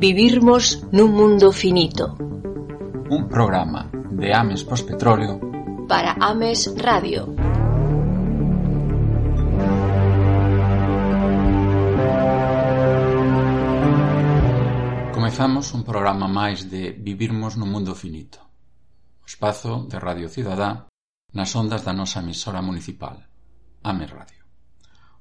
Vivirmos nun mundo finito. Un programa de Ames Postpetróleo para Ames Radio. Comezamos un programa máis de Vivirmos nun mundo finito. O espazo de Radio Cidadá nas ondas da nosa emisora municipal, Ames Radio.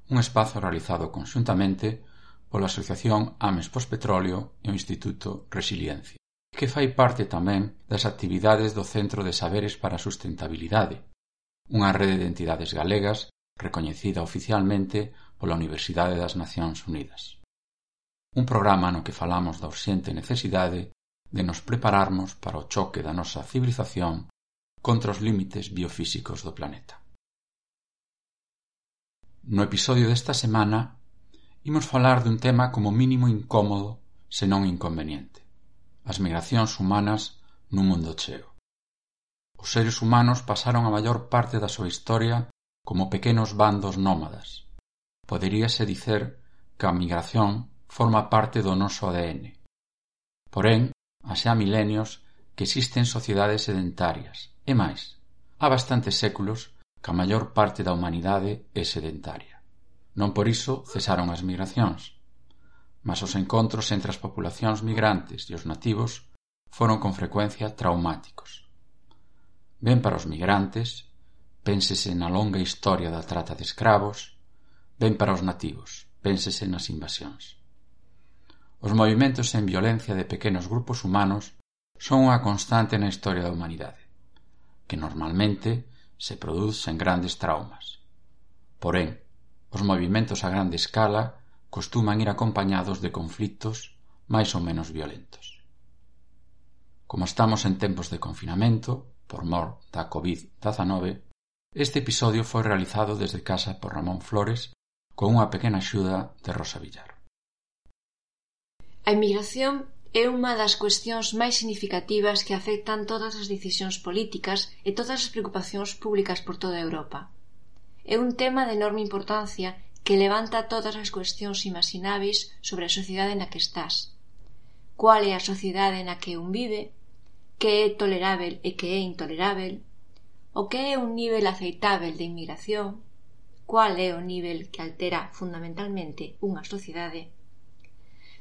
Un espazo realizado conxuntamente pola Asociación Ames Pospetróleo e o Instituto Resiliencia, que fai parte tamén das actividades do Centro de Saberes para a Sustentabilidade, unha rede de entidades galegas recoñecida oficialmente pola Universidade das Nacións Unidas. Un programa no que falamos da urxente necesidade de nos prepararmos para o choque da nosa civilización contra os límites biofísicos do planeta. No episodio desta semana Imos falar dun tema como mínimo incómodo, senón inconveniente: as migracións humanas nun mundo cheo. Os seres humanos pasaron a maior parte da súa historia como pequenos bandos nómadas. Poderíase dicer que a migración forma parte do noso ADN. Porén, xa milenios que existen sociedades sedentarias, e máis, há bastantes séculos que a maior parte da humanidade é sedentaria. Non por iso cesaron as migracións, Mas os encontros entre as populacións migrantes e os nativos foron con frecuencia traumáticos. Ben para os migrantes, pénsese na longa historia da trata de escravos, ben para os nativos, pénsese nas invasións. Os movimentos en violencia de pequenos grupos humanos son unha constante na historia da humanidade, que normalmente se producen grandes traumas. Porén, Os movementos a grande escala costuman ir acompañados de conflitos máis ou menos violentos. Como estamos en tempos de confinamento, por mor da COVID-19, este episodio foi realizado desde casa por Ramón Flores con unha pequena axuda de Rosa Villar. A emigración é unha das cuestións máis significativas que afectan todas as decisións políticas e todas as preocupacións públicas por toda Europa é un tema de enorme importancia que levanta todas as cuestións imaxináveis sobre a sociedade na que estás. Cual é a sociedade na que un vive? Que é tolerável e que é intolerável? O que é un nivel aceitável de inmigración? Cual é o nivel que altera fundamentalmente unha sociedade?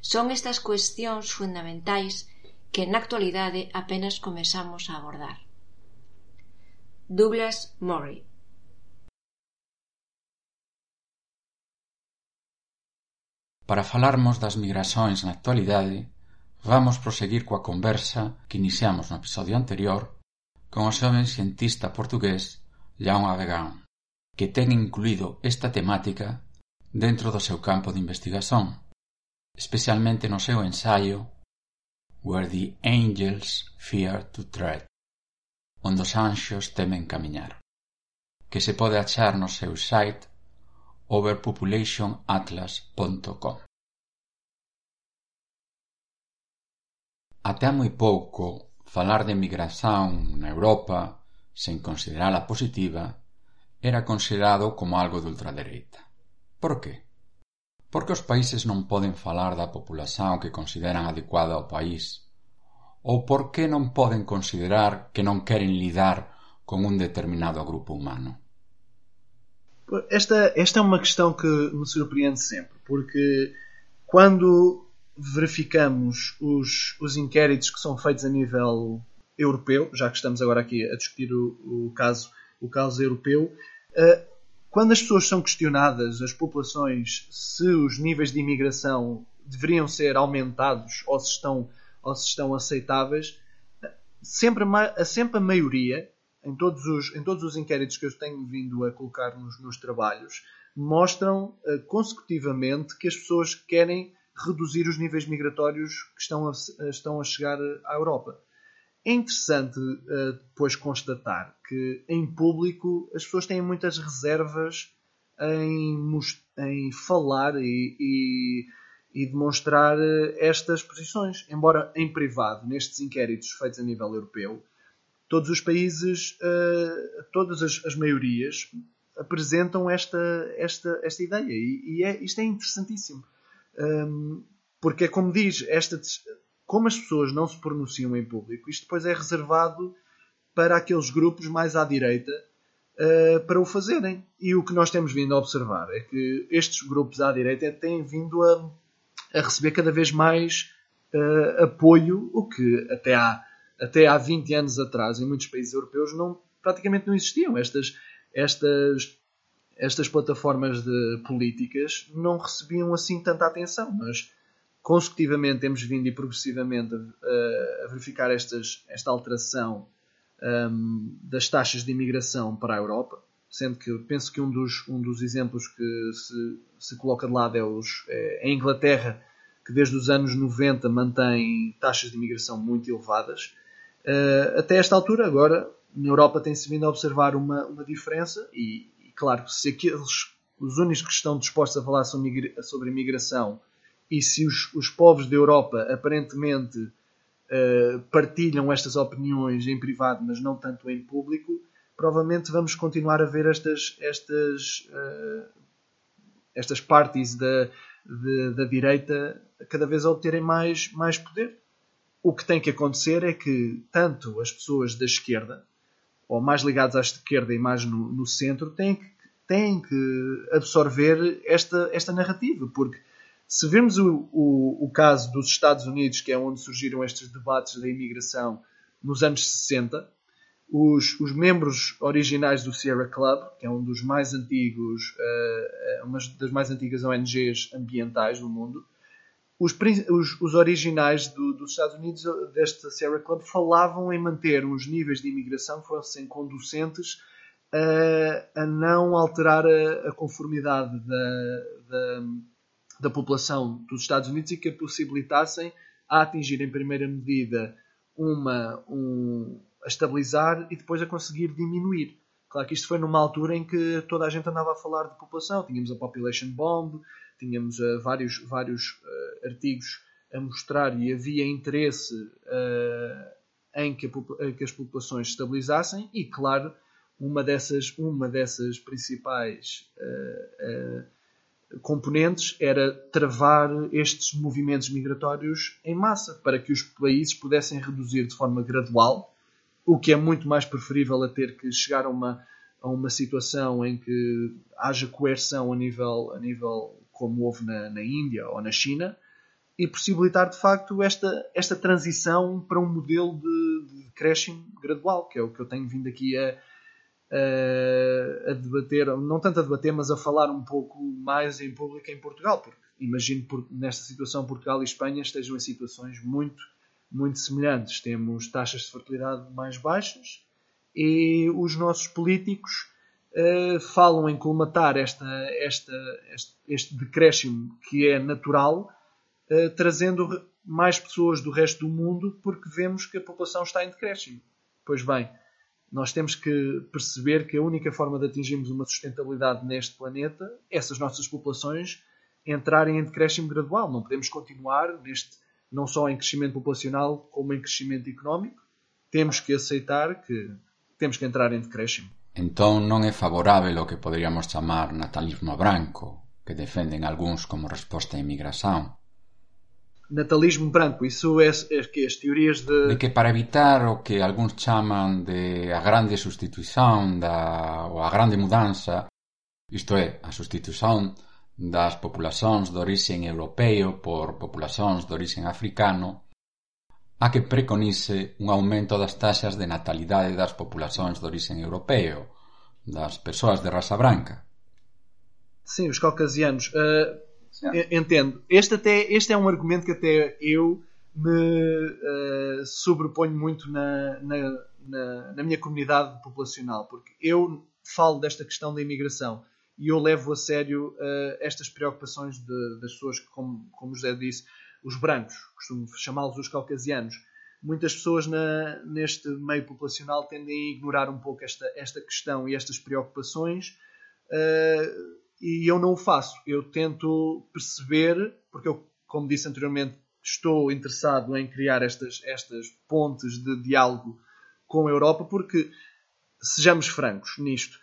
Son estas cuestións fundamentais que na actualidade apenas comezamos a abordar. Douglas Murray Para falarmos das migrasóns na actualidade, vamos proseguir coa conversa que iniciamos no episodio anterior con o xoven cientista portugués João Avegan, que ten incluído esta temática dentro do seu campo de investigación, especialmente no seu ensaio Where the Angels Fear to Tread, onde os anxos temen camiñar, que se pode achar no seu site overpopulationatlas.com Até moi pouco falar de migración na Europa sen considerala positiva era considerado como algo de ultradereita. Por que? Porque os países non poden falar da populación que consideran adecuada ao país ou por que non poden considerar que non queren lidar con un determinado grupo humano. Esta, esta é uma questão que me surpreende sempre, porque quando verificamos os, os inquéritos que são feitos a nível europeu, já que estamos agora aqui a discutir o, o caso, o caso europeu, uh, quando as pessoas são questionadas, as populações, se os níveis de imigração deveriam ser aumentados ou se estão, ou se estão aceitáveis, sempre, sempre a maioria em todos os, em todos os inquéritos que eu tenho vindo a colocar nos meus trabalhos, mostram uh, consecutivamente que as pessoas querem reduzir os níveis migratórios que estão a, estão a chegar à Europa. É interessante uh, depois constatar que em público as pessoas têm muitas reservas em, em falar e, e, e, demonstrar eh, estas posições, embora em privado, nestes inquéritos feitos a nível europeu, todos os países, uh, todas as, as, maiorias apresentam esta, esta, esta ideia e, é, isto é interessantíssimo. Um, Porque é como diz, esta, como as pessoas não se pronunciam em público, isto depois é reservado para aqueles grupos mais à direita uh, para o fazerem. E o que nós temos vindo a observar é que estes grupos à direita têm vindo a, a receber cada vez mais uh, apoio, o que até há, até há 20 anos atrás, em muitos países europeus, não, praticamente não existiam. Estas, estas, estas plataformas de políticas não recebiam assim tanta atenção, mas consecutivamente temos vindo e progressivamente a, a verificar estas, esta alteração um, das taxas de imigração para a Europa, sendo que penso que um dos, um dos exemplos que se, se coloca de lado é, os, é a Inglaterra, que desde os anos 90 mantém taxas de imigração muito elevadas. Uh, até esta altura, agora, na Europa tem-se vindo a observar uma, uma diferença e, e, claro, se aqueles, os únicos que estão dispostos a falar sobre, sobre imigração e se os, os povos da Europa aparentemente uh, partilham estas opiniões em privado, mas não tanto em público, provavelmente vamos continuar a ver estas, estas, uh, estas partes da, da direita cada vez a obterem mais, mais poder. O que tem que acontecer é que tanto as pessoas da esquerda, ou mais ligadas à esquerda e mais no, no centro, têm que, têm que absorver esta, esta narrativa, porque se virmos o, o, o, caso dos Estados Unidos, que é onde surgiram estes debates da imigração nos anos 60, os, os membros originais do Sierra Club, que é um dos mais antigos, uh, uma das mais antigas ONGs ambientais do mundo, os, os, os originais do, dos Estados Unidos, deste Sierra Club, falavam em manter os níveis de imigração que fossem conducentes a, a não alterar a, a conformidade da, da da população dos Estados Unidos e que a possibilitassem a atingir em primeira medida uma um, a estabilizar e depois a conseguir diminuir. Claro que isto foi numa altura em que toda a gente andava a falar de população. Tínhamos a Population Bomb, tínhamos uh, vários, vários uh, artigos a mostrar e havia interesse uh, em, que a, que as populações se estabilizassem e, claro, uma dessas, uma dessas principais componentes era travar estes movimentos migratórios em massa, para que os países pudessem reduzir de forma gradual, o que é muito mais preferível a ter que chegar a uma, a uma situação em que haja coerção a nível, a nível como houve na, na Índia ou na China, e possibilitar de facto esta, esta transição para um modelo de, de crescimento gradual, que é o que eu tenho vindo aqui a, a debater, não tanto a debater, mas a falar um pouco mais em público em Portugal, porque imagino por, nesta situação Portugal e Espanha estejam em situações muito, muito semelhantes. Temos taxas de fertilidade mais baixas e os nossos políticos uh, falam em colmatar esta, esta, este, este decréscimo que é natural, uh, trazendo mais pessoas do resto do mundo, porque vemos que a população está em decréscimo. Pois bem, nós temos que perceber que a única forma de atingirmos uma sustentabilidade neste planeta é essas nossas populações entrarem em decréscimo gradual. Não podemos continuar neste, não só em crescimento populacional, como em crescimento económico. Temos que aceitar que temos que entrar em decréscimo. Então non é favorável o que poderíamos chamar natalismo branco, que defenden algúns como resposta á inmigración natalismo branco. Isso é, é que as teorias de... de que para evitar o que algúns chaman de a grande sustituición da, ou a grande mudanza, isto é, a sustituición das populacións de orixen europeo por populacións de orixen africano, a que preconice un aumento das taxas de natalidade das populacións de orixen europeo, das persoas de raza branca. Sim, os caucasianos. Uh, Entendo. Este, até, este é um argumento que até eu me uh, sobreponho muito na, na, na, na, minha comunidade populacional, porque eu falo desta questão da imigração e eu levo a sério uh, estas preocupações de, das pessoas que, como, como José disse, os brancos, costumo chamá-los os caucasianos. Muitas pessoas na, neste meio populacional tendem a ignorar um pouco esta, esta questão e estas preocupações. Uh, e eu não o faço. Eu tento perceber, porque eu, como disse anteriormente, estou interessado em criar estas, estas pontes de diálogo com a Europa, porque, sejamos francos nisto,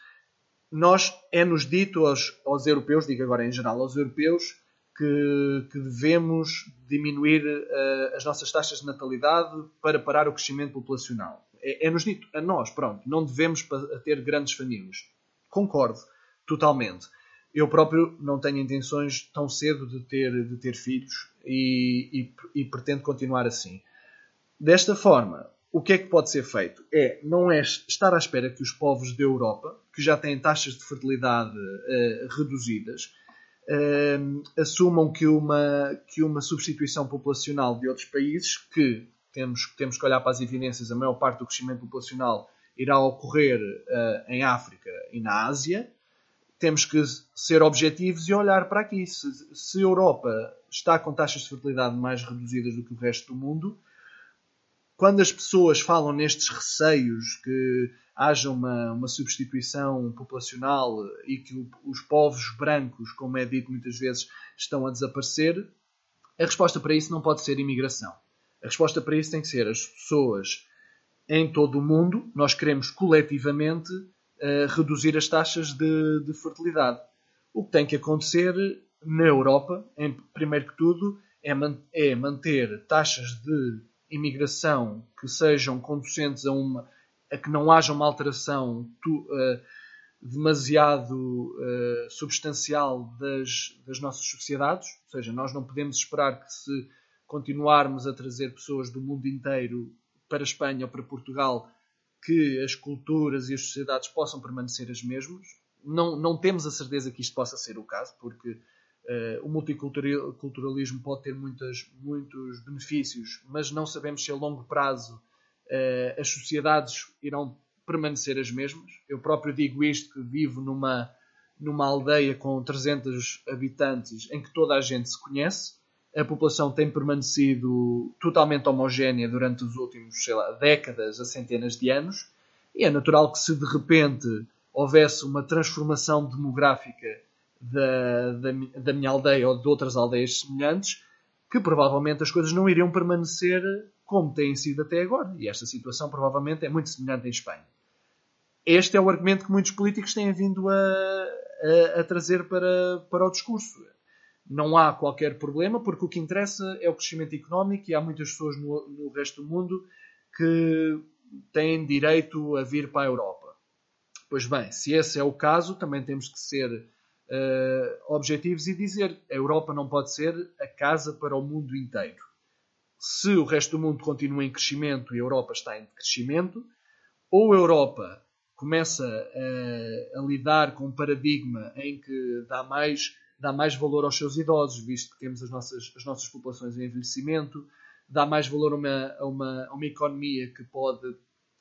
nós é-nos dito aos, aos europeus, digo agora em geral aos europeus, que, que devemos diminuir uh, as nossas taxas de natalidade para parar o crescimento populacional. É, é-nos dito a nós, pronto, não devemos ter grandes famílias. Concordo, totalmente. Eu próprio não tenho intenções tão cedo de ter, de ter filhos e, e, e pretendo continuar assim. Desta forma, o que é que pode ser feito? É não é estar à espera que os povos da Europa, que já têm taxas de fertilidade uh, reduzidas, uh, assumam que uma, que uma substituição populacional de outros países, que temos, temos que olhar para as evidências, a maior parte do crescimento populacional irá ocorrer uh, em África e na Ásia, temos que ser objetivos e olhar para aqui. Se, se a Europa está com taxas de fertilidade mais reduzidas do que o resto do mundo, quando as pessoas falam nestes receios que haja uma, uma substituição populacional e que os povos brancos, como é dito muitas vezes, estão a desaparecer, a resposta para isso não pode ser imigração. A resposta para isso tem que ser as pessoas em todo o mundo, nós queremos coletivamente uh, reduzir as taxas de, de, fertilidade. O que tem que acontecer na Europa, em, primeiro que tudo, é, man, é manter taxas de imigração que sejam conducentes a uma a que não haja uma alteração tu, uh, demasiado uh, substancial das, das nossas sociedades, ou seja, nós não podemos esperar que se continuarmos a trazer pessoas do mundo inteiro para a Espanha ou para Portugal que as culturas e as sociedades possam permanecer as mesmas. Não, não temos a certeza que isto possa ser o caso, porque o multiculturalismo pode ter muitas, muitos benefícios, mas não sabemos se a longo prazo uh, as sociedades irão permanecer as mesmas. Eu próprio digo isto que vivo numa, numa aldeia com 300 habitantes em que toda a gente se conhece. A população tem permanecido totalmente homogénea durante os últimos sei lá, décadas a centenas de anos. E é natural que se de repente houvesse uma transformação demográfica da, da, da minha aldeia ou de outras aldeias semelhantes, que provavelmente as coisas não iriam permanecer como têm sido até agora. E esta situação provavelmente é muito semelhante em Espanha. Este é o argumento que muitos políticos têm vindo a, a, a trazer para, para o discurso. Não há qualquer problema, porque o que interessa é o crescimento económico e há muitas pessoas no, no resto do mundo que têm direito a vir para a Europa. Pois bem, se esse é o caso, também temos que ser uh, objetivos e dizer a Europa não pode ser a casa para o mundo inteiro. Se o resto do mundo continua em crescimento e a Europa está em crescimento, ou a Europa começa a, a lidar com um paradigma em que dá mais, dá mais valor aos seus idosos, visto que temos as nossas, as nossas populações em envelhecimento, dá mais valor a uma, a uma, a uma economia que pode,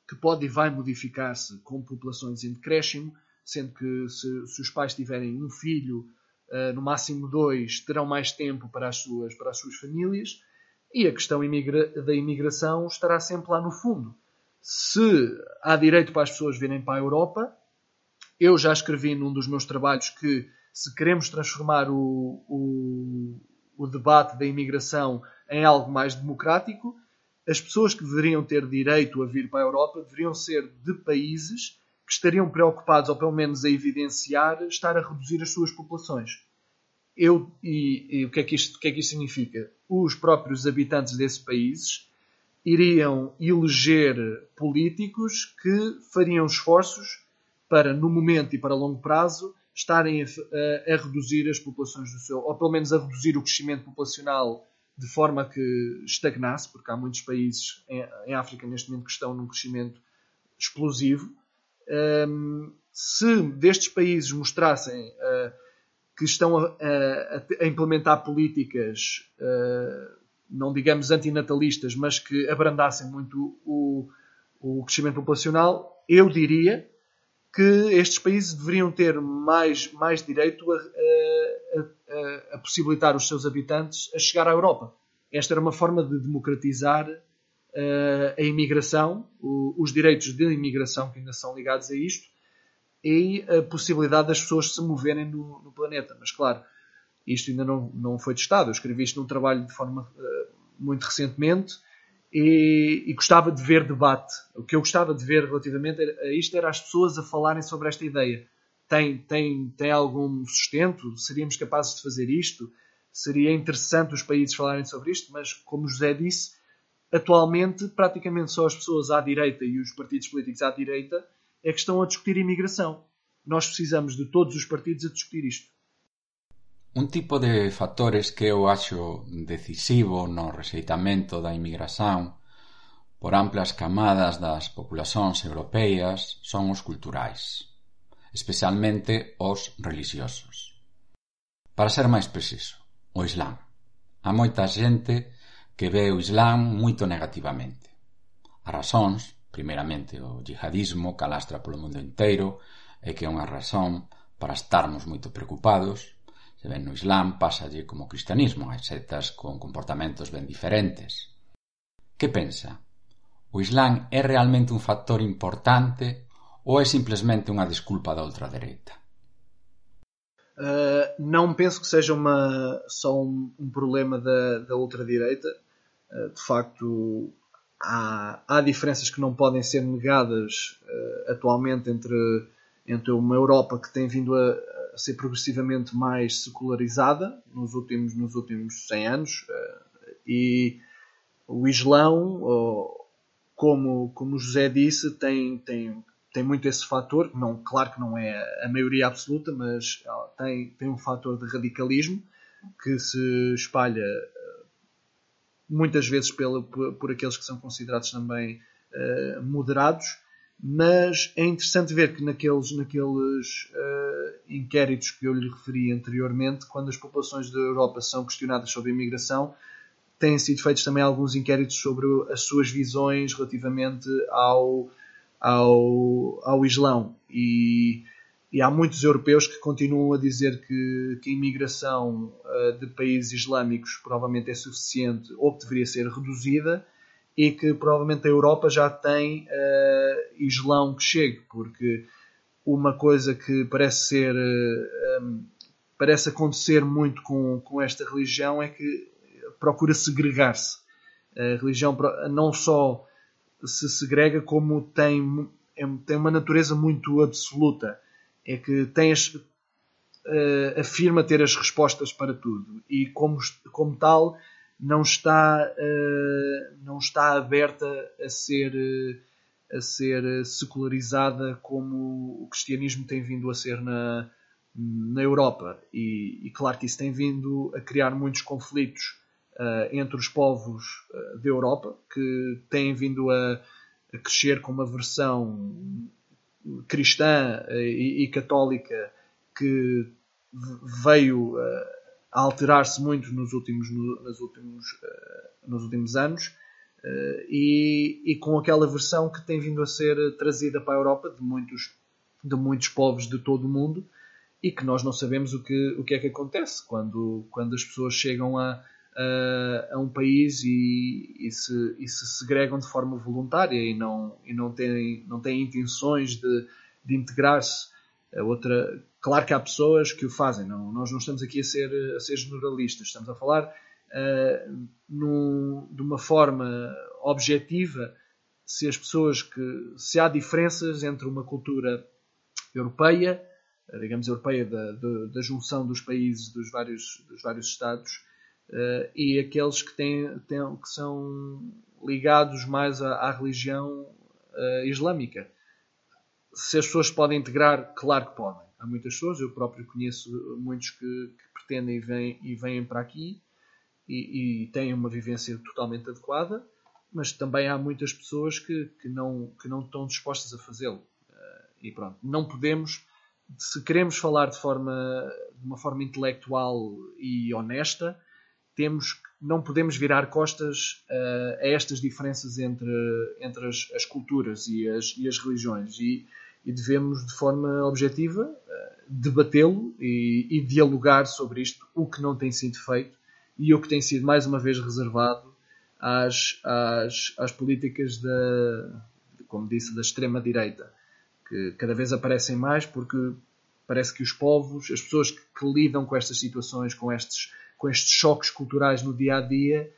que pode e vai modificar-se com populações em decréscimo, sendo que se, se os pais tiverem um filho, uh, no máximo dois, terão mais tempo para as suas, para as suas famílias, e a questão imigra da imigração estará sempre lá no fundo. Se há direito para as pessoas virem para a Europa, eu já escrevi num dos meus trabalhos que se queremos transformar o, o, o debate da imigração em algo mais democrático, as pessoas que deveriam ter direito a vir para a Europa deveriam ser de países estariam preocupados, ou pelo menos a evidenciar, estar a reduzir as suas populações. Eu, e, e o, que é que isto, o que é que isto significa? Os próprios habitantes desses países iriam eleger políticos que fariam esforços para, no momento e para longo prazo, estarem a, a, a, reduzir as populações do seu, ou pelo menos a reduzir o crescimento populacional de forma que estagnasse, porque há muitos países em, em África neste momento que estão num crescimento explosivo se destes países mostrassem uh, que estão a, a, a implementar políticas, uh, não digamos antinatalistas, mas que abrandassem muito o, o crescimento populacional, eu diria que estes países deveriam ter mais, mais direito a, a, a, possibilitar os seus habitantes a chegar à Europa. Esta era uma forma de democratizar a imigração, os direitos de imigração que ainda são ligados a isto e a possibilidade das pessoas se moverem no, no planeta. Mas claro, isto ainda não, não foi testado. Eu escrevi isto num trabalho de forma uh, muito recentemente e, e, gostava de ver debate. O que eu gostava de ver relativamente a isto era as pessoas a falarem sobre esta ideia. Tem, tem, tem algum sustento? Seríamos capazes de fazer isto? seria interessante os países falarem sobre isto, mas como José disse, atualmente praticamente só as pessoas à direita e os partidos políticos à direita é que estão a discutir imigração. Nós precisamos de todos os partidos a discutir isto. Un tipo de factores que eu acho decisivo no rexeitamento da inmigración por amplas camadas das populacións europeas son os culturais, especialmente os religiosos. Para ser máis preciso, o Islán. Há moita xente que ve o Islam moito negativamente. As razóns, primeiramente o yihadismo calastra polo mundo inteiro e que é unha razón para estarmos moito preocupados, se ven no Islam pásalle como o cristianismo, hai setas con comportamentos ben diferentes. Que pensa? O Islam é realmente un factor importante ou é simplesmente unha desculpa da ultradereita? Uh, eh, não penso que seja uma, só um, um problema da, da ultradireita. Eh, de facto, há, há diferenças que não podem ser negadas uh, atualmente entre, entre uma Europa que tem vindo a, a, ser progressivamente mais secularizada nos últimos, nos últimos 100 anos uh, e o Islão, como, como José disse, tem, tem, tem muito esse fator, não, claro que não é a maioria absoluta, mas tem, tem um fator de radicalismo que se espalha muitas vezes pela, por, por, aqueles que são considerados também uh, moderados, mas é interessante ver que naqueles, naqueles uh, inquéritos que eu lhe referi anteriormente, quando as populações da Europa são questionadas sobre a imigração, têm sido feitos também alguns inquéritos sobre as suas visões relativamente ao, ao, ao Islão. E e há muitos europeus que continuam a dizer que, que a imigração uh, de países islâmicos provavelmente é suficiente ou que deveria ser reduzida e que provavelmente a Europa já tem uh, islão que chegue, porque uma coisa que parece ser uh, eh, um, parece acontecer muito com, com esta religião é que procura segregar-se. A religião não só se segrega como tem, tem uma natureza muito absoluta é que tem as, uh, afirma ter as respostas para tudo e como, como tal não está, uh, não está aberta a ser, uh, a ser secularizada como o cristianismo tem vindo a ser na, na Europa. E, e claro que isso tem vindo a criar muitos conflitos entre os povos da Europa que têm vindo a, a crescer com uma versão cristã eh, e, e católica que veio eh, a alterar-se muito nos últimos, nos, últimos, eh, nos últimos anos e, e, com aquela versão que tem vindo a ser trazida para a Europa de muitos, de muitos povos de todo o mundo e que nós não sabemos o que, o que é que acontece quando, quando as pessoas chegam a, a, a um país e, e, se, e se segregam de forma voluntária e não, e não, têm, não têm intenções de, de integrar-se. Outra, claro que há pessoas que o fazem, não, nós não estamos aqui a ser, a ser generalistas, estamos a falar uh, de uma forma objetiva se as pessoas que se há diferenças entre uma cultura europeia, digamos europeia da, da, da junção dos países dos vários, dos vários estados uh, e aqueles que, têm, têm, que são ligados mais à, à religião uh, islâmica. Se as pessoas podem integrar, claro que podem. Há muitas pessoas, eu próprio conheço muitos que, que pretendem e vêm, e vêm para aqui e, e, têm uma vivência totalmente adequada, mas também há muitas pessoas que, que, não, que não estão dispostas a fazê-lo. Uh, e pronto, não podemos, se queremos falar de, forma, de uma forma intelectual e honesta, temos não podemos virar costas uh, a estas diferenças entre, entre as, as culturas e as, e as religiões. E, e, devemos de forma objetiva uh, debatê-lo e, e, dialogar sobre isto, o que não tem sido feito e o que tem sido mais uma vez reservado às, às, às políticas da, como disse, da extrema direita, que cada vez aparecem mais porque parece que os povos, as pessoas que, que lidam com estas situações, com estes com estes choques culturais no dia a dia,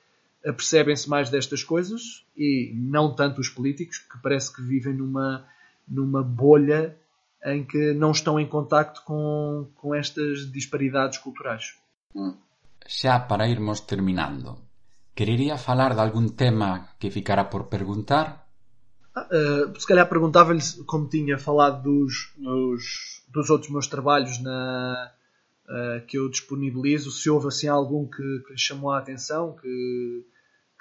apercebem-se mais destas coisas e não tanto os políticos, que parece que vivem numa, numa bolha em que não estão em contacto com, com estas disparidades culturais. Hum. Xa para irmos terminando, querería falar de algún tema que ficara por perguntar? Uh, se calhar perguntava-lhe como tinha falado dos, dos, dos outros meus trabalhos na, uh, que eu disponibilizo, se houve assim algum que, que lhe chamou a atenção, que,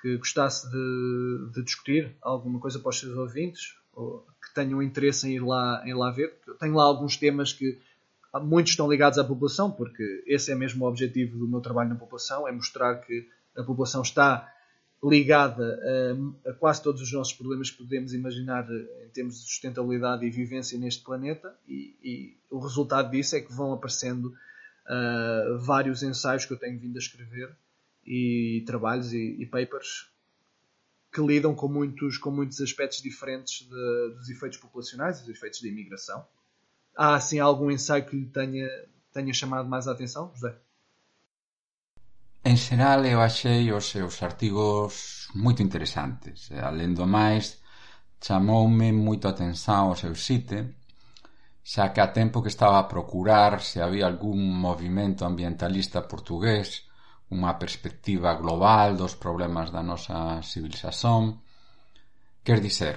que gostasse de, de, discutir, alguma coisa para os seus ouvintes, ou que tenham interesse em ir lá, em lá ver. Tenho lá alguns temas que muitos estão ligados à população, porque esse é mesmo o objetivo do meu trabalho na população, é mostrar que a população está ligada a, a, quase todos os nossos problemas que podemos imaginar em termos de sustentabilidade e vivência neste planeta e, e o resultado disso é que vão aparecendo uh, vários ensaios que eu tenho vindo a escrever e trabalhos e, e papers que lidam com muitos, com muitos aspectos diferentes de, dos efeitos populacionais dos efeitos da imigração. Há assim algum ensaio que lhe tenha, tenha chamado mais a atenção, José? En xeral eu achei os seus artigos moito interesantes alén do máis chamoume moito a atención o seu site xa que a tempo que estaba a procurar se había algún movimento ambientalista portugués, unha perspectiva global dos problemas da nosa civilización. Quer dizer,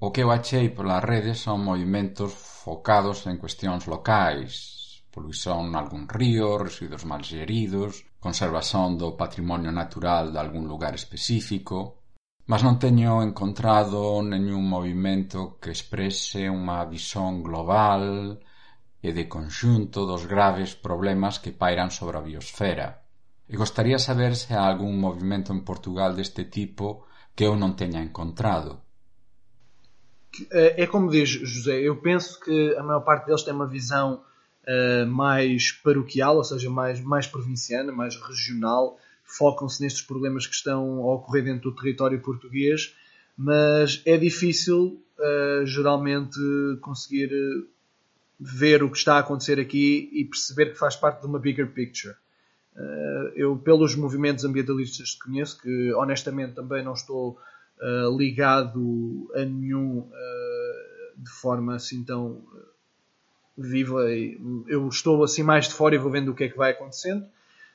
o que eu achei pola rede son movimentos focados en cuestións locais, poluición nalgún río, residuos mal xeridos, conservación do patrimonio natural de algún lugar específico, mas non teño encontrado nenhum movimento que exprese unha visón global e de conxunto dos graves problemas que pairan sobre a biosfera. E gostaría saber se hai algún movimento en Portugal deste tipo que eu non teña encontrado. É como diz José, eu penso que a maior parte deles tem uma visão uh, mais paroquial, ou seja, mais, mais provinciana, mais regional, focam-se nestes problemas que estão a ocorrer dentro do território português, mas é difícil uh, geralmente conseguir eh, ver o que está a acontecer aqui e perceber que faz parte de uma bigger picture. Uh, eu, pelos movimentos ambientalistas que conheço, que honestamente também não estou uh, ligado a nenhum de forma assim tão viva eu estou assim mais de fora e vou vendo o que é que vai acontecendo.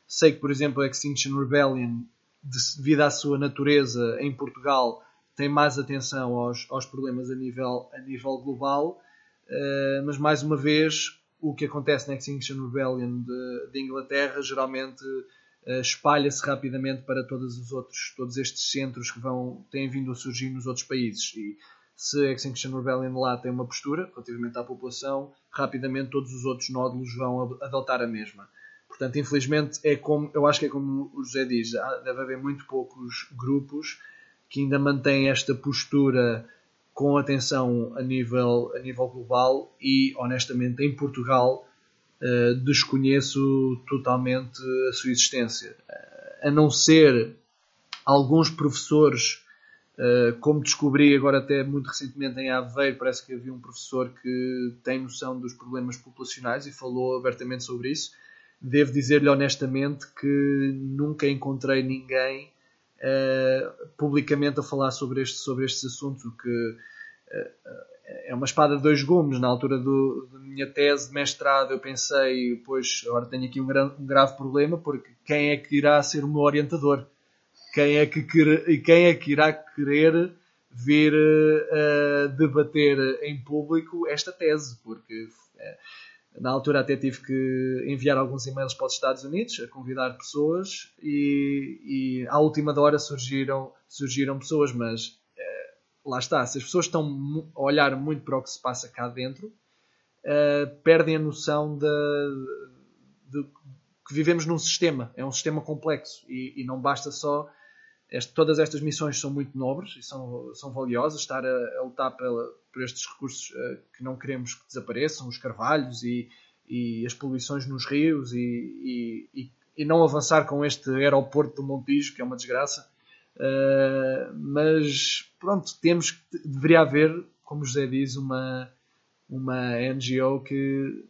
Sei que, por exemplo, a Extinction Rebellion, devido à sua natureza em Portugal, tem mais atenção aos, aos problemas a nível, a nível global, uh, mas mais uma vez o que acontece na Extinction Rebellion de, de Inglaterra geralmente uh, espalha-se rapidamente para todos os outros, todos estes centros que vão têm vindo a surgir nos outros países e se a Extinction Rebellion lá tem uma postura relativamente à população, rapidamente todos os outros nódulos vão adotar a mesma. Portanto, infelizmente, é como, eu acho que é como o José diz, deve haver muito poucos grupos que ainda mantêm esta postura com atenção a nível, a nível global e, honestamente, em Portugal uh, desconheço totalmente a sua existência. Uh, a não ser alguns professores Uh, como descobri agora até muito recentemente em Aveiro, parece que havia um professor que tem noção dos problemas populacionais e falou abertamente sobre isso. Devo dizer-lhe honestamente que nunca encontrei ninguém uh, publicamente a falar sobre, este, sobre estes assuntos, o que uh, é uma espada de dois gumes. Na altura do, da minha tese de mestrado eu pensei, pois agora tenho aqui um, um grave problema, porque quem é que irá ser o meu orientador? quem é que, quer, quem é que irá querer vir uh, debater em público esta tese, porque na altura até tive que enviar alguns e-mails para os Estados Unidos a convidar pessoas e, e à última hora surgiram, surgiram pessoas, mas uh, lá está, se as pessoas estão a olhar muito para o que se passa cá dentro, perdem a noção de, de, que vivemos num sistema, é um sistema complexo e, e não basta só este, todas estas missões são muito nobres e são, são valiosas. Estar a, a lutar pela, por estes recursos uh, que não queremos que desapareçam, os carvalhos e, e as poluições nos rios, e, e, e, não avançar com este aeroporto do Montijo, que é uma desgraça. Uh, mas pronto, temos que, deveria haver, como José diz, uma, uma NGO que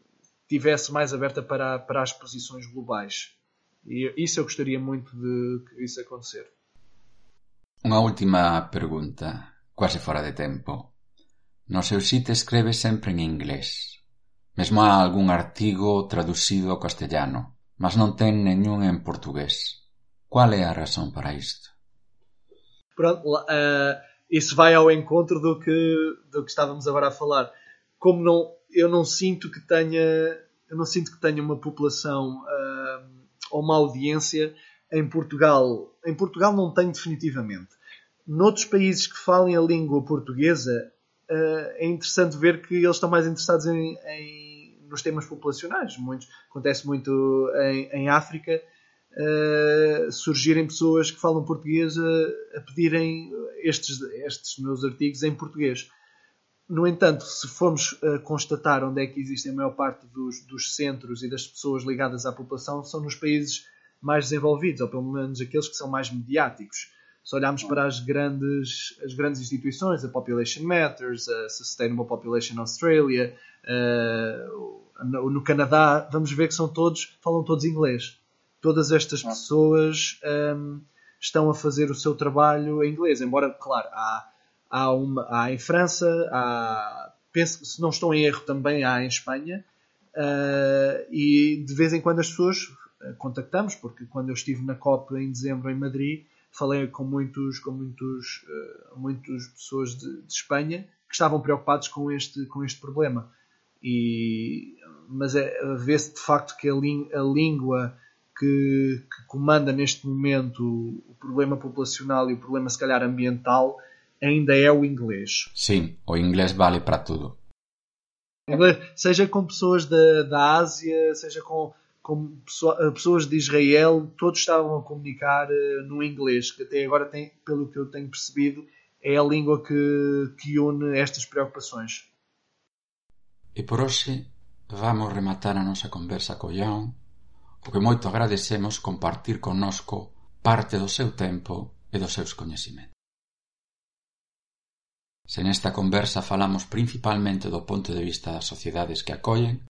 tivesse mais aberta para, para as posições globais. E isso eu gostaria muito de que isso acontecer. Unha última pregunta, quase fora de tempo. No seu site escreve sempre en inglés. Mesmo há algún artigo traducido ao castellano, mas non ten nenhún en portugués. Qual é a razón para isto? Pronto, uh, isso vai ao encontro do que, do que estávamos agora a falar. Como não, eu não sinto que tenha, eu não sinto que tenha uma população uh, ou uma audiência em Portugal. Em Portugal não tem definitivamente. Noutros países que falem a língua portuguesa, uh, é interessante ver que eles estão mais interessados em, em nos temas populacionais. Muitos, acontece muito em, em África uh, surgirem pessoas que falam português a, a, pedirem estes, estes meus artigos em português. No entanto, se formos uh, constatar onde é que existe a maior parte dos, dos centros e das pessoas ligadas à população, são nos países mais desenvolvidos, ou pelo menos aqueles que são mais mediáticos. Se olharmos para as grandes, as grandes instituições, a Population Matters, a Sustainable Population Australia, uh, no Canadá, vamos ver que são todos, falam todos inglês todas estas pessoas um, estão a fazer o seu trabalho em inglês. Embora, claro, há, há, uma, há em França, há, penso, se não estou em erro, também há em Espanha. Uh, e de vez em quando as pessoas contactamos, porque quando eu estive na COP em dezembro em Madrid, falei com muitos, com muitos, uh, muitas pessoas de, de, Espanha que estavam preocupados com este, com este problema. E, mas é, vê-se de facto que a, a língua que, que, comanda neste momento o problema populacional e o problema, se calhar, ambiental ainda é o inglês. Sim, o inglês vale para tudo. Seja com pessoas da, da Ásia, seja com, com pessoas de Israel, todos estavam a comunicar uh, no inglês, que até agora, tem, pelo que eu tenho percebido, é a língua que, que une estas preocupações. E por hoje vamos rematar a nosa conversa co Ian porque moito agradecemos compartir connosco parte do seu tempo e dos seus coñecimentos. Se nesta conversa falamos principalmente do ponto de vista das sociedades que acollen,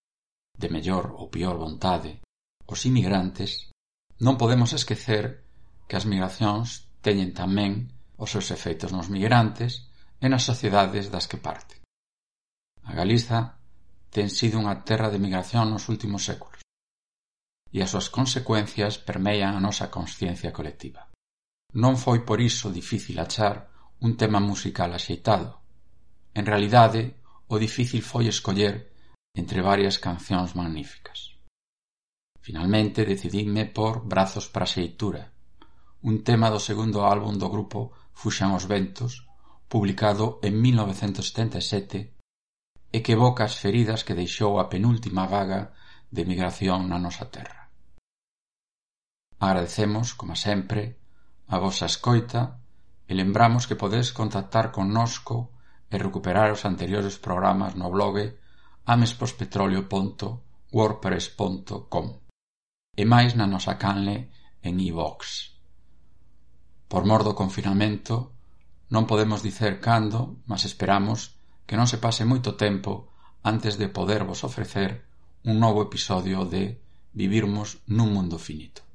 de mellor ou pior vontade, os inmigrantes, non podemos esquecer que as migracións teñen tamén os seus efectos nos migrantes e nas sociedades das que parte. A Galiza ten sido unha terra de migración nos últimos séculos e as súas consecuencias permeian a nosa consciencia colectiva. Non foi por iso difícil achar un tema musical axeitado. En realidade, o difícil foi escoller entre varias cancións magníficas. Finalmente decidinme por Brazos para Xeitura, un tema do segundo álbum do grupo Fuxan os Ventos, publicado en 1977 e que evoca as feridas que deixou a penúltima vaga de migración na nosa terra. Agradecemos, como sempre, a vosa escoita e lembramos que podedes contactar connosco e recuperar os anteriores programas no blog amespospetroleo.wordpress.com e máis na nosa canle en iVox. Por mor do confinamento, non podemos dicer cando, mas esperamos que non se pase moito tempo antes de podervos ofrecer un novo episodio de Vivirmos nun mundo finito.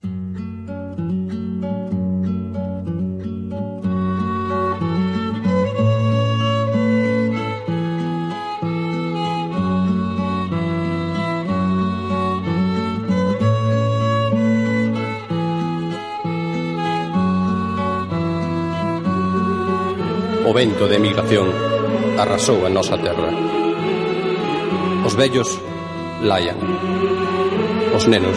Mm. o vento de emigración arrasou a nosa terra. Os vellos laian. Os nenos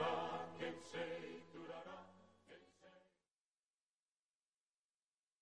God.